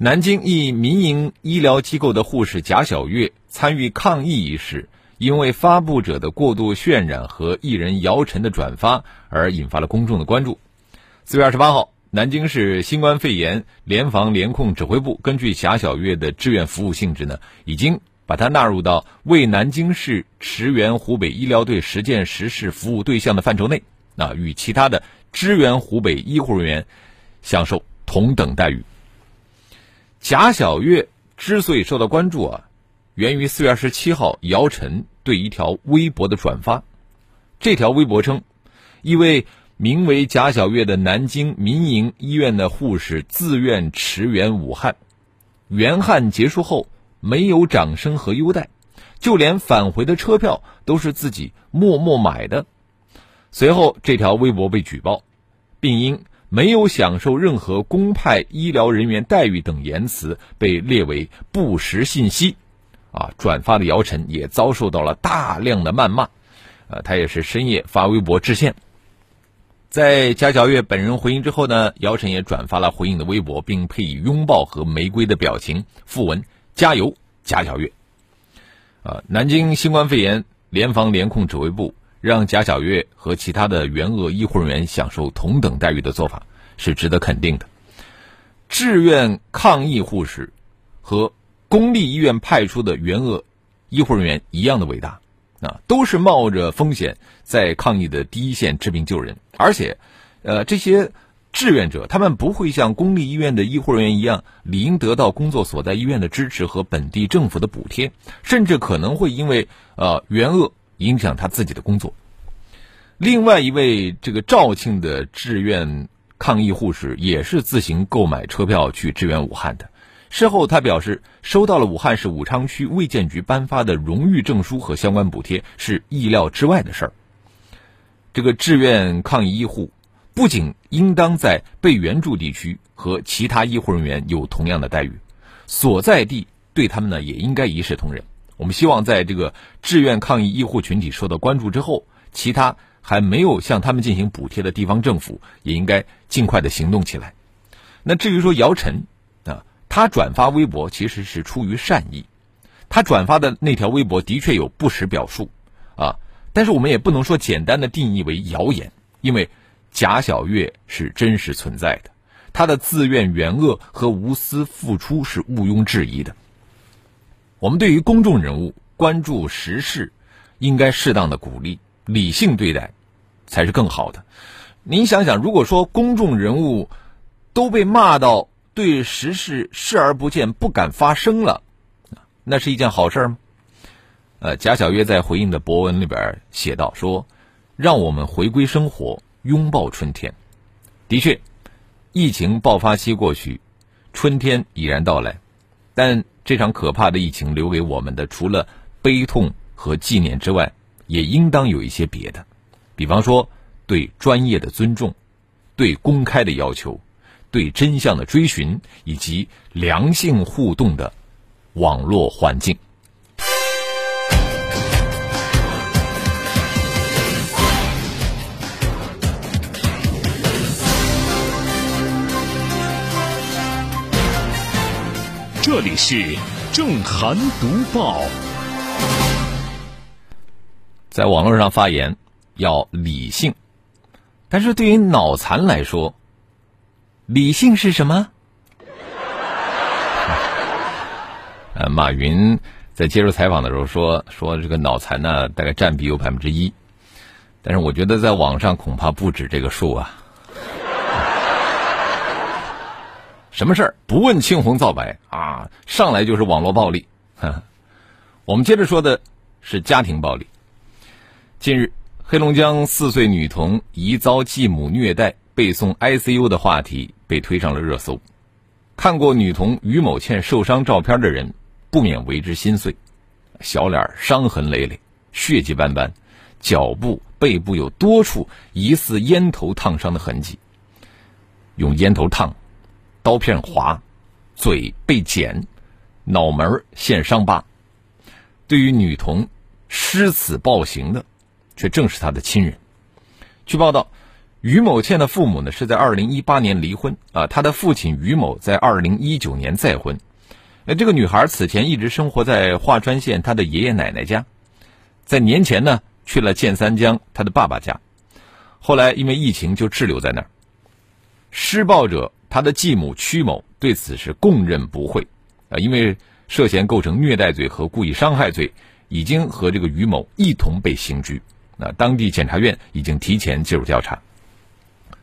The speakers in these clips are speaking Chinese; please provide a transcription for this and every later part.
南京一民营医疗机构的护士贾小月参与抗疫一事。因为发布者的过度渲染和艺人姚晨的转发而引发了公众的关注。四月二十八号，南京市新冠肺炎联防联控指挥部根据贾小月的志愿服务性质呢，已经把它纳入到为南京市驰援湖北医疗队实践实事服务对象的范畴内，啊，与其他的支援湖北医护人员享受同等待遇。贾小月之所以受到关注啊。源于四月二十七号姚晨对一条微博的转发，这条微博称，一位名为贾小月的南京民营医院的护士自愿驰援武汉，援汉结束后没有掌声和优待，就连返回的车票都是自己默默买的。随后，这条微博被举报，并因没有享受任何公派医疗人员待遇等言辞被列为不实信息。啊，转发的姚晨也遭受到了大量的谩骂，呃，他也是深夜发微博致歉。在贾小月本人回应之后呢，姚晨也转发了回应的微博，并配以拥抱和玫瑰的表情，附文“加油，贾小月”。啊，南京新冠肺炎联防联控指挥部让贾小月和其他的援鄂医护人员享受同等待遇的做法是值得肯定的。志愿抗疫护士和。公立医院派出的援鄂医护人员一样的伟大，啊，都是冒着风险在抗疫的第一线治病救人，而且，呃，这些志愿者他们不会像公立医院的医护人员一样理应得到工作所在医院的支持和本地政府的补贴，甚至可能会因为呃援鄂影响他自己的工作。另外一位这个肇庆的志愿抗疫护士也是自行购买车票去支援武汉的。事后，他表示收到了武汉市武昌区卫健局颁发的荣誉证书和相关补贴，是意料之外的事儿。这个志愿抗疫医护不仅应当在被援助地区和其他医护人员有同样的待遇，所在地对他们呢也应该一视同仁。我们希望在这个志愿抗疫医护群体受到关注之后，其他还没有向他们进行补贴的地方政府也应该尽快的行动起来。那至于说姚晨啊。他转发微博其实是出于善意，他转发的那条微博的确有不实表述，啊，但是我们也不能说简单的定义为谣言，因为贾小月是真实存在的，他的自愿援鄂和无私付出是毋庸置疑的。我们对于公众人物关注时事，应该适当的鼓励，理性对待，才是更好的。您想想，如果说公众人物都被骂到。对时事视而不见，不敢发声了，那是一件好事吗？呃，贾小月在回应的博文里边写道：“说，让我们回归生活，拥抱春天。的确，疫情爆发期过去，春天已然到来。但这场可怕的疫情留给我们的，除了悲痛和纪念之外，也应当有一些别的，比方说对专业的尊重，对公开的要求。”对真相的追寻以及良性互动的网络环境。这里是正涵读报，在网络上发言要理性，但是对于脑残来说。理性是什么？呃，马云在接受采访的时候说：“说这个脑残呢，大概占比有百分之一，但是我觉得在网上恐怕不止这个数啊。什么事儿不问青红皂白啊，上来就是网络暴力。我们接着说的是家庭暴力。近日，黑龙江四岁女童疑遭继母虐待。”被送 ICU 的话题被推上了热搜。看过女童于某倩受伤照片的人，不免为之心碎。小脸伤痕累累，血迹斑斑，脚部、背部有多处疑似烟头烫伤的痕迹。用烟头烫，刀片划，嘴被剪，脑门现伤疤。对于女童施此暴行的，却正是她的亲人。据报道，于某倩的父母呢是在二零一八年离婚啊，她的父亲于某在二零一九年再婚。那这个女孩此前一直生活在桦川县她的爷爷奶奶家，在年前呢去了建三江她的爸爸家，后来因为疫情就滞留在那儿。施暴者他的继母曲某对此是供认不讳，啊，因为涉嫌构成虐待罪和故意伤害罪，已经和这个于某一同被刑拘。那当地检察院已经提前介入调查。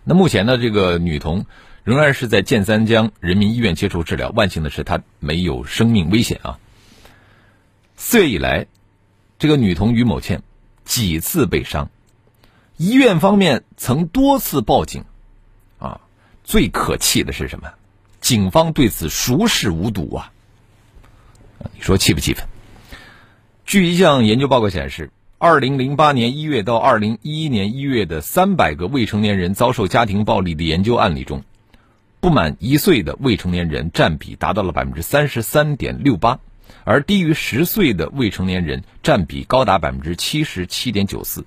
那目前呢，这个女童仍然是在建三江人民医院接受治疗，万幸的是她没有生命危险啊。四月以来，这个女童于某倩几次被伤，医院方面曾多次报警。最可气的是什么？警方对此熟视无睹啊！你说气不气愤？据一项研究报告显示，二零零八年一月到二零一一年一月的三百个未成年人遭受家庭暴力的研究案例中，不满一岁的未成年人占比达到了百分之三十三点六八，而低于十岁的未成年人占比高达百分之七十七点九四。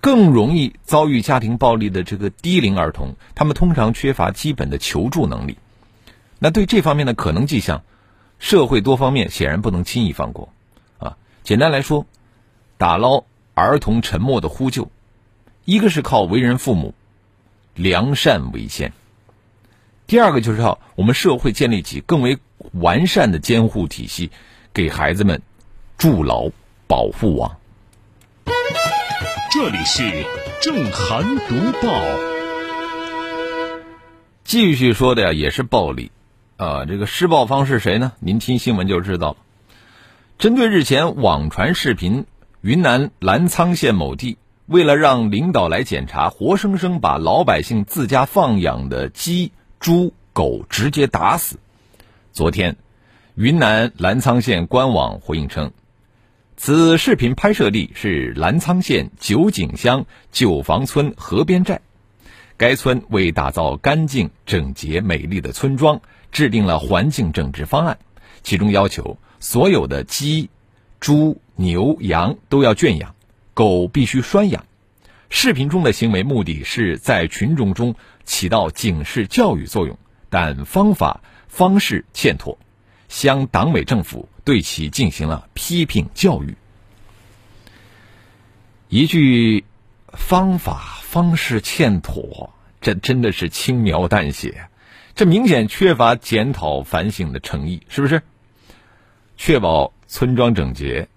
更容易遭遇家庭暴力的这个低龄儿童，他们通常缺乏基本的求助能力。那对这方面的可能迹象，社会多方面显然不能轻易放过。啊，简单来说，打捞儿童沉默的呼救，一个是靠为人父母良善为先，第二个就是靠我们社会建立起更为完善的监护体系，给孩子们筑牢保护网。这里是正涵读报，继续说的呀，也是暴力，啊，这个施暴方是谁呢？您听新闻就知道了。针对日前网传视频，云南澜沧县某地为了让领导来检查，活生生把老百姓自家放养的鸡、猪、狗直接打死。昨天，云南澜沧县官网回应称。此视频拍摄地是澜沧县九井乡九房村河边寨，该村为打造干净、整洁、美丽的村庄，制定了环境整治方案，其中要求所有的鸡、猪、牛、羊都要圈养，狗必须拴养。视频中的行为目的是在群众中起到警示教育作用，但方法方式欠妥。乡党委政府对其进行了批评教育。一句“方法方式欠妥”，这真的是轻描淡写，这明显缺乏检讨反省的诚意，是不是？确保村庄整洁，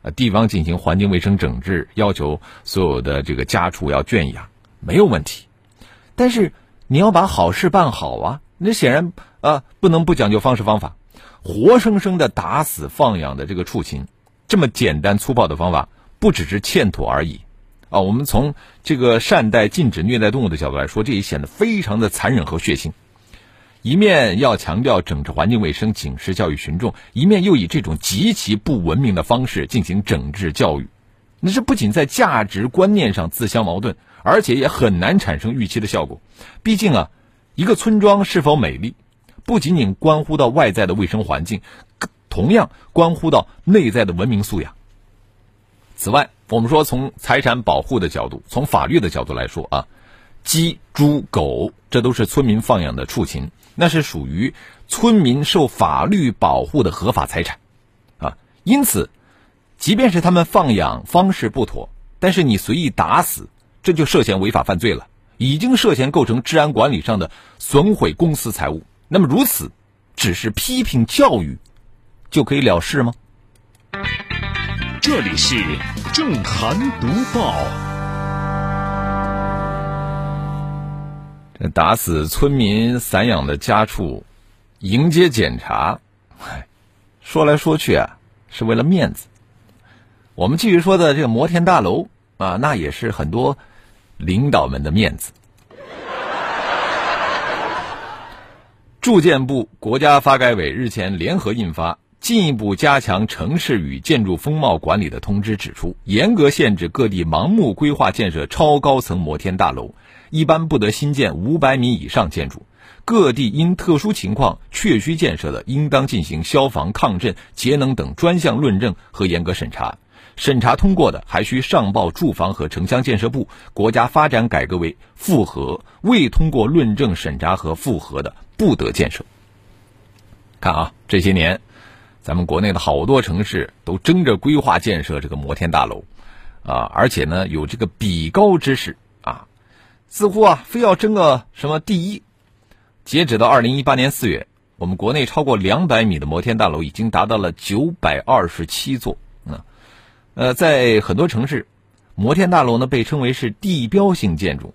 啊，地方进行环境卫生整治，要求所有的这个家畜要圈养，没有问题。但是你要把好事办好啊，那显然啊，不能不讲究方式方法。活生生的打死放养的这个畜禽，这么简单粗暴的方法，不只是欠妥而已，啊，我们从这个善待、禁止虐待动物的角度来说，这也显得非常的残忍和血腥。一面要强调整治环境卫生、警示教育群众，一面又以这种极其不文明的方式进行整治教育，那这不仅在价值观念上自相矛盾，而且也很难产生预期的效果。毕竟啊，一个村庄是否美丽？不仅仅关乎到外在的卫生环境，同样关乎到内在的文明素养。此外，我们说从财产保护的角度，从法律的角度来说啊，鸡、猪、狗这都是村民放养的畜禽，那是属于村民受法律保护的合法财产啊。因此，即便是他们放养方式不妥，但是你随意打死，这就涉嫌违法犯罪了，已经涉嫌构成治安管理上的损毁公私财物。那么如此，只是批评教育就可以了事吗？这里是正涵读报。这打死村民散养的家畜，迎接检查，说来说去啊，是为了面子。我们继续说的这个摩天大楼啊，那也是很多领导们的面子。住建部、国家发改委日前联合印发《进一步加强城市与建筑风貌管理的通知》，指出，严格限制各地盲目规划建设超高层摩天大楼，一般不得新建五百米以上建筑。各地因特殊情况确需建设的，应当进行消防、抗震、节能等专项论证和严格审查。审查通过的，还需上报住房和城乡建设部，国家发展改革委复核；未通过论证审查和复核的，不得建设。看啊，这些年，咱们国内的好多城市都争着规划建设这个摩天大楼，啊，而且呢有这个比高之势啊，似乎啊非要争个什么第一。截止到二零一八年四月，我们国内超过两百米的摩天大楼已经达到了九百二十七座。呃，在很多城市，摩天大楼呢被称为是地标性建筑。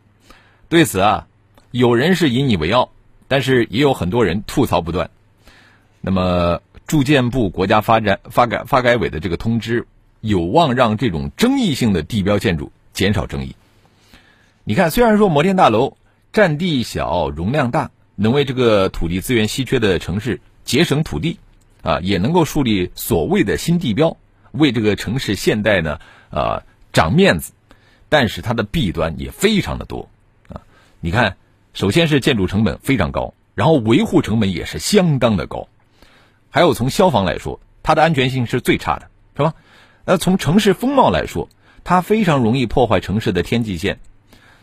对此啊，有人是引以为傲，但是也有很多人吐槽不断。那么，住建部、国家发展发改发改委的这个通知，有望让这种争议性的地标建筑减少争议。你看，虽然说摩天大楼占地小、容量大。能为这个土地资源稀缺的城市节省土地，啊，也能够树立所谓的新地标，为这个城市现代呢，啊，长面子。但是它的弊端也非常的多，啊，你看，首先是建筑成本非常高，然后维护成本也是相当的高，还有从消防来说，它的安全性是最差的，是吧？那从城市风貌来说，它非常容易破坏城市的天际线。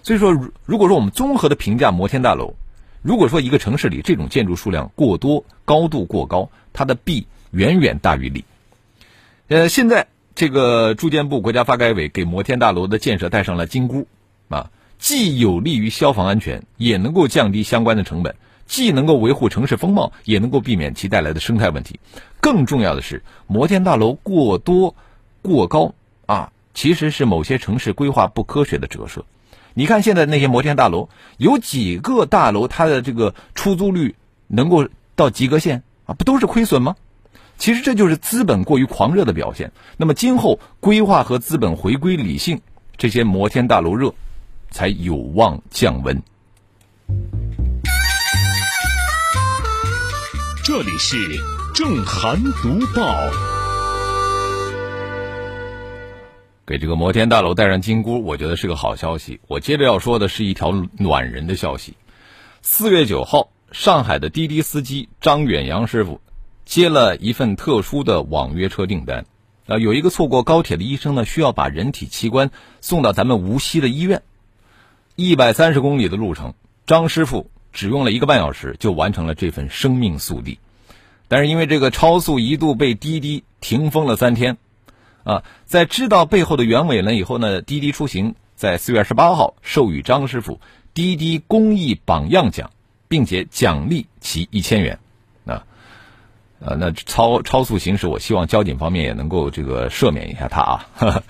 所以说，如果说我们综合的评价摩天大楼。如果说一个城市里这种建筑数量过多、高度过高，它的弊远远大于利。呃，现在这个住建部、国家发改委给摩天大楼的建设戴上了金箍，啊，既有利于消防安全，也能够降低相关的成本，既能够维护城市风貌，也能够避免其带来的生态问题。更重要的是，摩天大楼过多、过高啊，其实是某些城市规划不科学的折射。你看现在那些摩天大楼，有几个大楼它的这个出租率能够到及格线啊？不都是亏损吗？其实这就是资本过于狂热的表现。那么今后规划和资本回归理性，这些摩天大楼热才有望降温。这里是正涵读报。给这个摩天大楼戴上金箍，我觉得是个好消息。我接着要说的是一条暖人的消息。四月九号，上海的滴滴司机张远洋师傅接了一份特殊的网约车订单。啊，有一个错过高铁的医生呢，需要把人体器官送到咱们无锡的医院。一百三十公里的路程，张师傅只用了一个半小时就完成了这份生命速递。但是因为这个超速一度被滴滴停封了三天。啊，在知道背后的原委了以后呢，滴滴出行在四月二十八号授予张师傅滴滴公益榜样奖，并且奖励其一千元。呃，那超超速行驶，我希望交警方面也能够这个赦免一下他啊。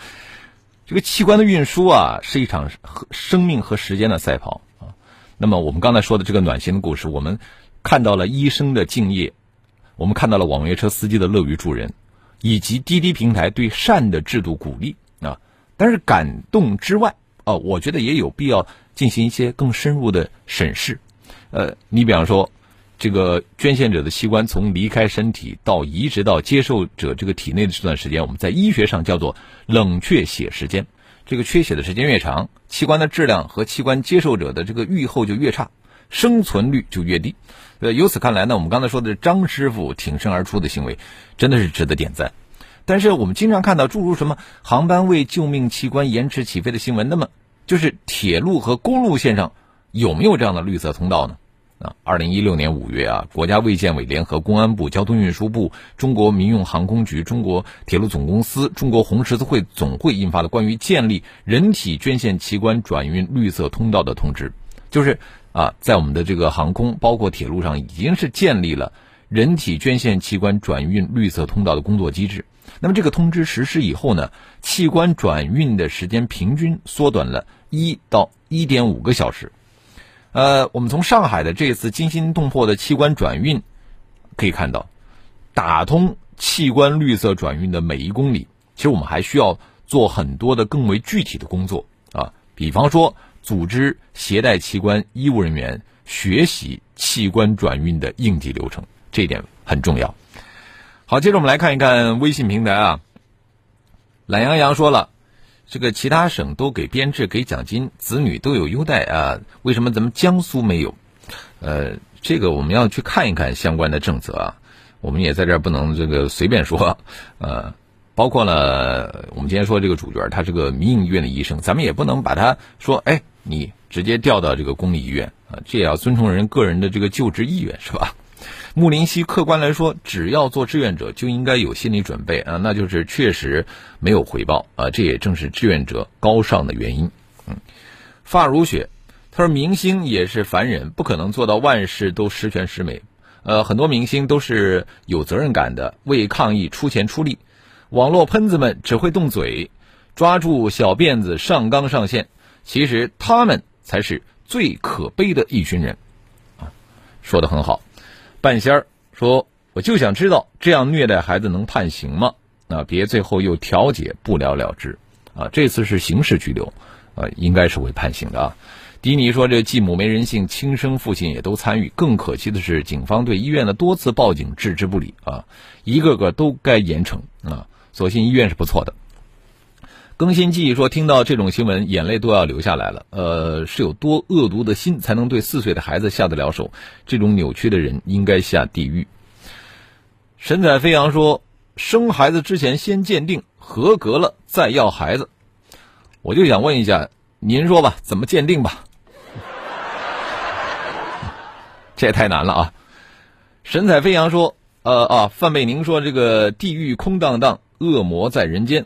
这个器官的运输啊，是一场生命和时间的赛跑啊。那么我们刚才说的这个暖心的故事，我们看到了医生的敬业，我们看到了网约车司机的乐于助人。以及滴滴平台对善的制度鼓励啊，但是感动之外啊，我觉得也有必要进行一些更深入的审视。呃，你比方说，这个捐献者的器官从离开身体到移植到接受者这个体内的这段时间，我们在医学上叫做冷却血时间。这个缺血的时间越长，器官的质量和器官接受者的这个愈后就越差，生存率就越低。呃，由此看来呢，我们刚才说的张师傅挺身而出的行为，真的是值得点赞。但是我们经常看到诸如什么航班为救命器官延迟起飞的新闻，那么就是铁路和公路线上有没有这样的绿色通道呢？啊，二零一六年五月啊，国家卫健委联合公安部、交通运输部、中国民用航空局、中国铁路总公司、中国红十字会总会印发的关于建立人体捐献器官转运绿色通道的通知，就是。啊，在我们的这个航空，包括铁路上，已经是建立了人体捐献器官转运绿色通道的工作机制。那么，这个通知实施以后呢，器官转运的时间平均缩短了一到一点五个小时。呃，我们从上海的这次惊心动魄的器官转运可以看到，打通器官绿色转运的每一公里，其实我们还需要做很多的更为具体的工作啊，比方说。组织携带器官医务人员学习器官转运的应急流程，这一点很重要。好，接着我们来看一看微信平台啊。懒羊羊说了，这个其他省都给编制、给奖金，子女都有优待啊，为什么咱们江苏没有？呃，这个我们要去看一看相关的政策啊。我们也在这儿不能这个随便说，呃，包括了我们今天说这个主角，他是个民营医院的医生，咱们也不能把他说，哎，你直接调到这个公立医院啊，这也要尊重人个人的这个就职意愿，是吧？穆林西客观来说，只要做志愿者就应该有心理准备啊，那就是确实没有回报啊，这也正是志愿者高尚的原因。嗯，发如雪，他说明星也是凡人，不可能做到万事都十全十美。呃，很多明星都是有责任感的，为抗疫出钱出力。网络喷子们只会动嘴，抓住小辫子上纲上线，其实他们才是最可悲的一群人。啊，说的很好。半仙儿说：“我就想知道，这样虐待孩子能判刑吗？啊，别最后又调解不了了之。啊，这次是刑事拘留，啊，应该是会判刑的啊。”迪尼说：“这继母没人性，亲生父亲也都参与。更可惜的是，警方对医院的多次报警置之不理啊，一个个都该严惩啊。所幸医院是不错的。”更新记忆说：“听到这种新闻，眼泪都要流下来了。呃，是有多恶毒的心，才能对四岁的孩子下得了手？这种扭曲的人应该下地狱。”神采飞扬说：“生孩子之前先鉴定合格了再要孩子。”我就想问一下，您说吧，怎么鉴定吧？这也太难了啊！神采飞扬说：“呃啊，范贝宁说这个地狱空荡荡，恶魔在人间。”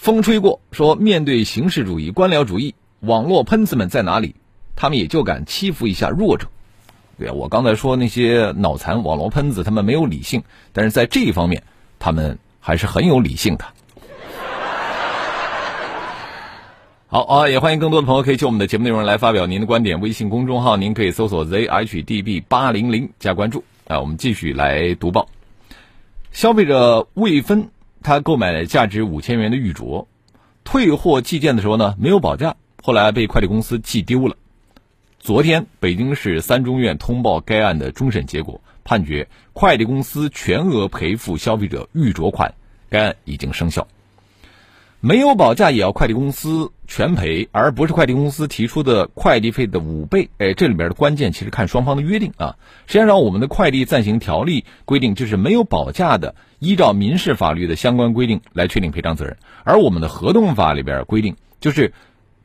风吹过，说面对形式主义、官僚主义，网络喷子们在哪里？他们也就敢欺负一下弱者。对啊，我刚才说那些脑残网络喷子，他们没有理性，但是在这一方面，他们还是很有理性的。好啊，也欢迎更多的朋友可以就我们的节目内容来发表您的观点。微信公众号您可以搜索 zhdb 八零零加关注啊。我们继续来读报，消费者未分。他购买了价值五千元的玉镯，退货寄件的时候呢没有保价，后来被快递公司寄丢了。昨天，北京市三中院通报该案的终审结果，判决快递公司全额赔付消费者玉镯款，该案已经生效。没有保价也要快递公司全赔，而不是快递公司提出的快递费的五倍。哎，这里边的关键其实看双方的约定啊。实际上，我们的快递暂行条例规定就是没有保价的，依照民事法律的相关规定来确定赔偿责任。而我们的合同法里边规定，就是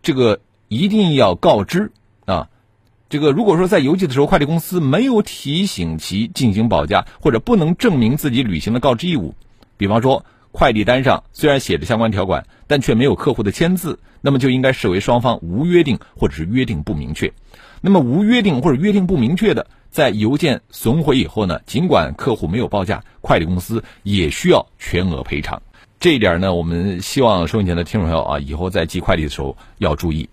这个一定要告知啊。这个如果说在邮寄的时候，快递公司没有提醒其进行保价，或者不能证明自己履行了告知义务，比方说。快递单上虽然写着相关条款，但却没有客户的签字，那么就应该视为双方无约定或者是约定不明确。那么无约定或者约定不明确的，在邮件损毁以后呢，尽管客户没有报价，快递公司也需要全额赔偿。这一点呢，我们希望收音前的听众朋友啊，以后在寄快递的时候要注意。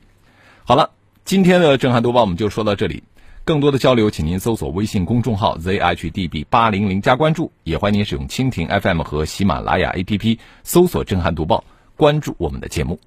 好了，今天的震撼读报我们就说到这里。更多的交流，请您搜索微信公众号 zhdb 八零零加关注，也欢迎您使用蜻蜓 FM 和喜马拉雅 APP 搜索“震撼读报”，关注我们的节目。